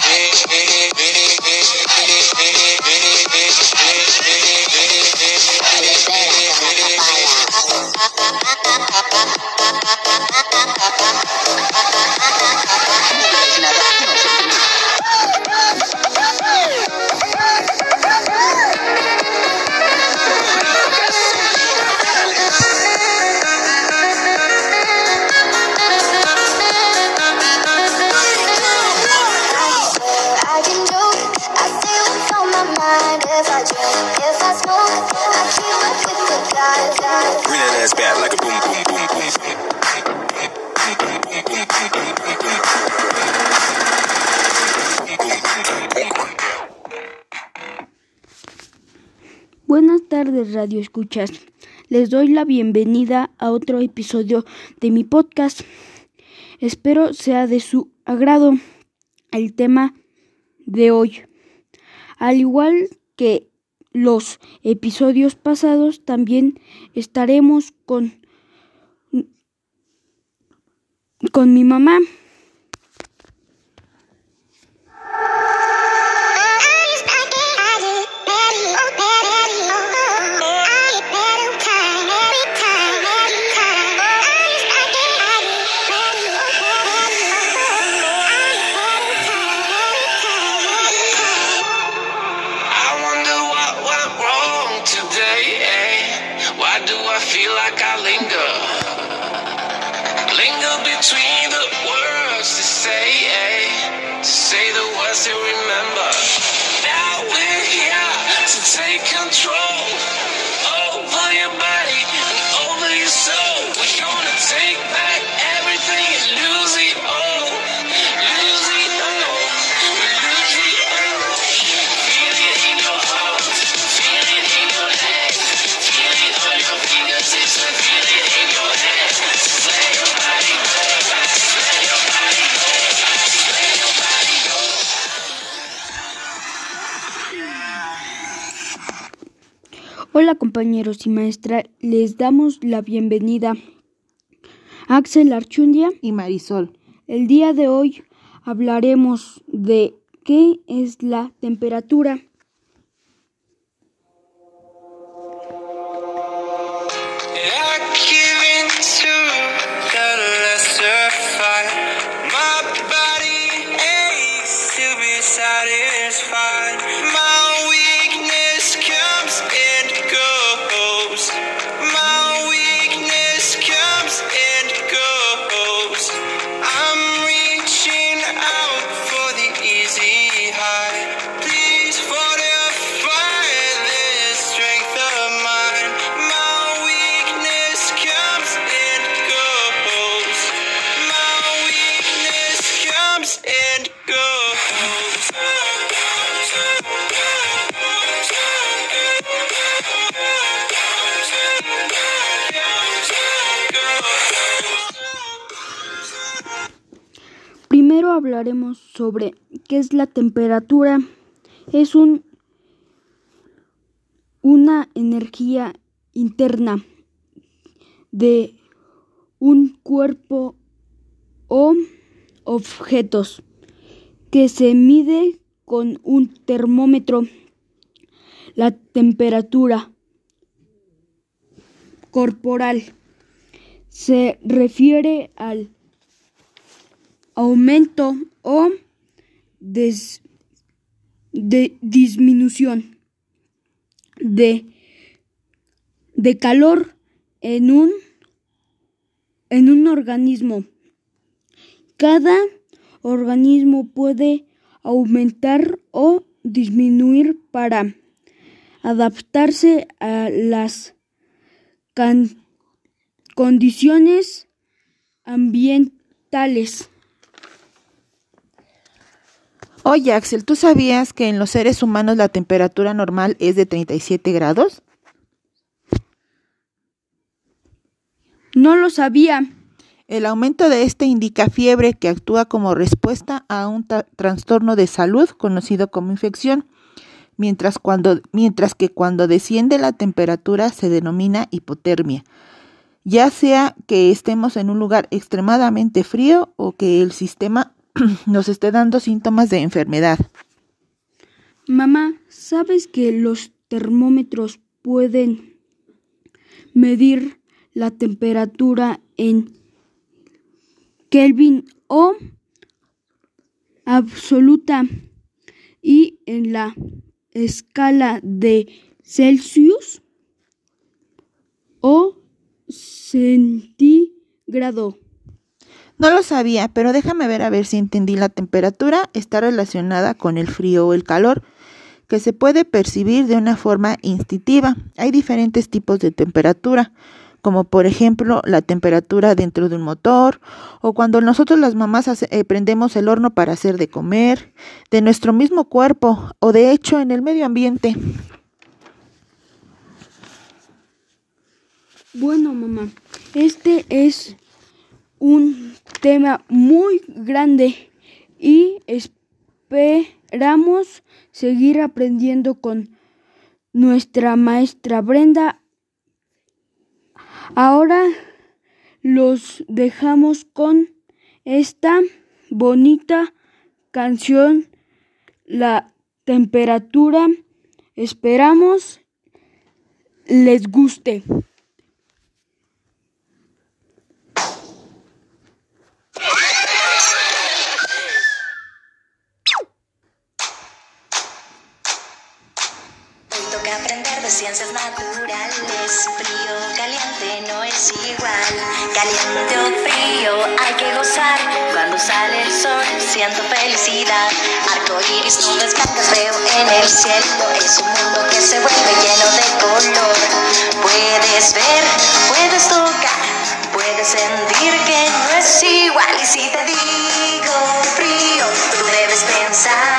I Buenas tardes, Radio Escuchas. Les doy la bienvenida a otro episodio de mi podcast. Espero sea de su agrado el tema de hoy. Al igual que los episodios pasados, también estaremos con con mi mamá. Hola compañeros y maestra, les damos la bienvenida. Axel Archundia, y Marisol. el día de hoy hablaremos de qué es la temperatura. Hablaremos sobre qué es la temperatura. Es un una energía interna de un cuerpo o objetos que se mide con un termómetro. La temperatura corporal se refiere al aumento o des- de disminución de, de calor en un, en un organismo. Cada organismo puede aumentar o disminuir para adaptarse a las condiciones ambientales. Oye, Axel, ¿tú sabías que en los seres humanos la temperatura normal es de 37 grados? No lo sabía. El aumento de este indica fiebre que actúa como respuesta a un trastorno de salud conocido como infección, mientras, cuando, mientras que cuando desciende la temperatura se denomina hipotermia, ya sea que estemos en un lugar extremadamente frío o que el sistema nos esté dando síntomas de enfermedad. Mamá, ¿sabes que los termómetros pueden medir la temperatura en Kelvin o absoluta y en la escala de Celsius o centígrado? No lo sabía, pero déjame ver a ver si entendí. La temperatura está relacionada con el frío o el calor, que se puede percibir de una forma instintiva. Hay diferentes tipos de temperatura, como por ejemplo la temperatura dentro de un motor, o cuando nosotros las mamás eh, prendemos el horno para hacer de comer, de nuestro mismo cuerpo, o de hecho en el medio ambiente. Bueno, mamá, este es un tema muy grande y esperamos seguir aprendiendo con nuestra maestra Brenda. Ahora los dejamos con esta bonita canción, La temperatura. Esperamos les guste. De ciencias naturales. Frío, caliente no es igual. Caliente o frío hay que gozar. Cuando sale el sol siento felicidad. Arco iris, nubes blancas veo en el cielo. Es un mundo que se vuelve lleno de color. Puedes ver, puedes tocar, puedes sentir que no es igual. Y si te digo frío, tú debes pensar,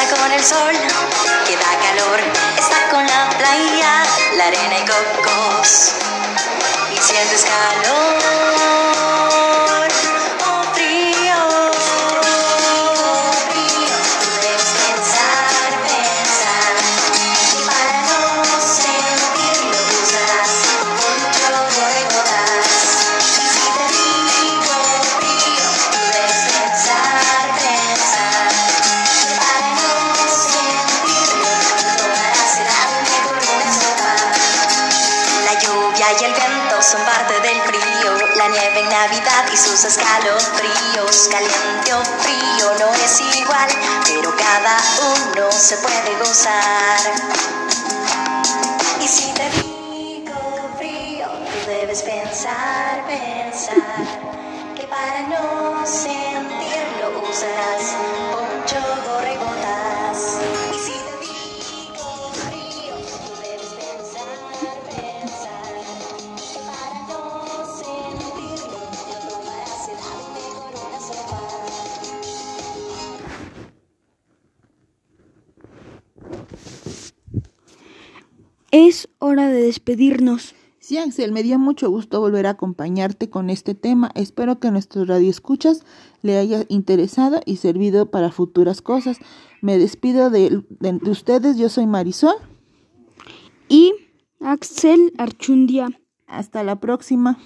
¿Qué pasa con el sol? Que da calor. Está con la playa, la arena y cocos. Y sientes calor La nieve en Navidad y sus escalofríos. Caliente o frío no es igual, pero cada uno se puede gozar. Y si te digo frío, tú debes pensar, pensar que para no sentirlo usarás poncho, gorro hora de despedirnos. Sí, Axel, me dio mucho gusto volver a acompañarte con este tema. Espero que nuestro radio escuchas le haya interesado y servido para futuras cosas. Me despido de, de- de ustedes. Yo soy Marisol. Y Axel Archundia. Hasta la próxima.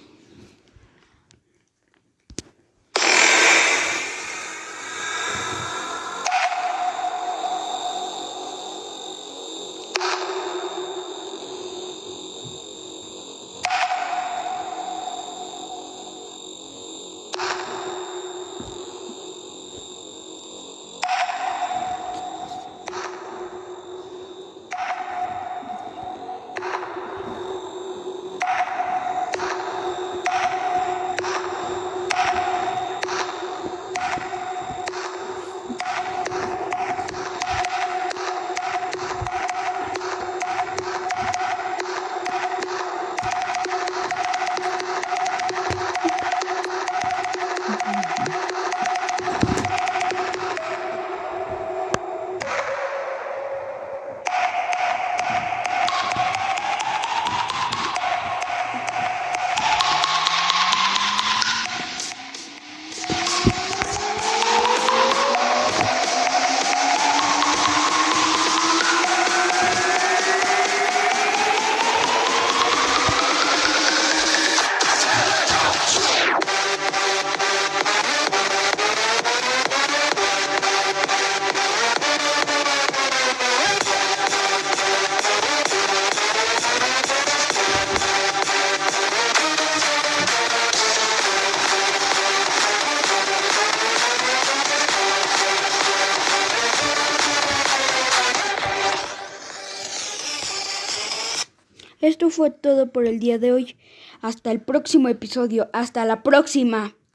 Esto fue todo por el día de hoy. Hasta el próximo episodio. Hasta la próxima.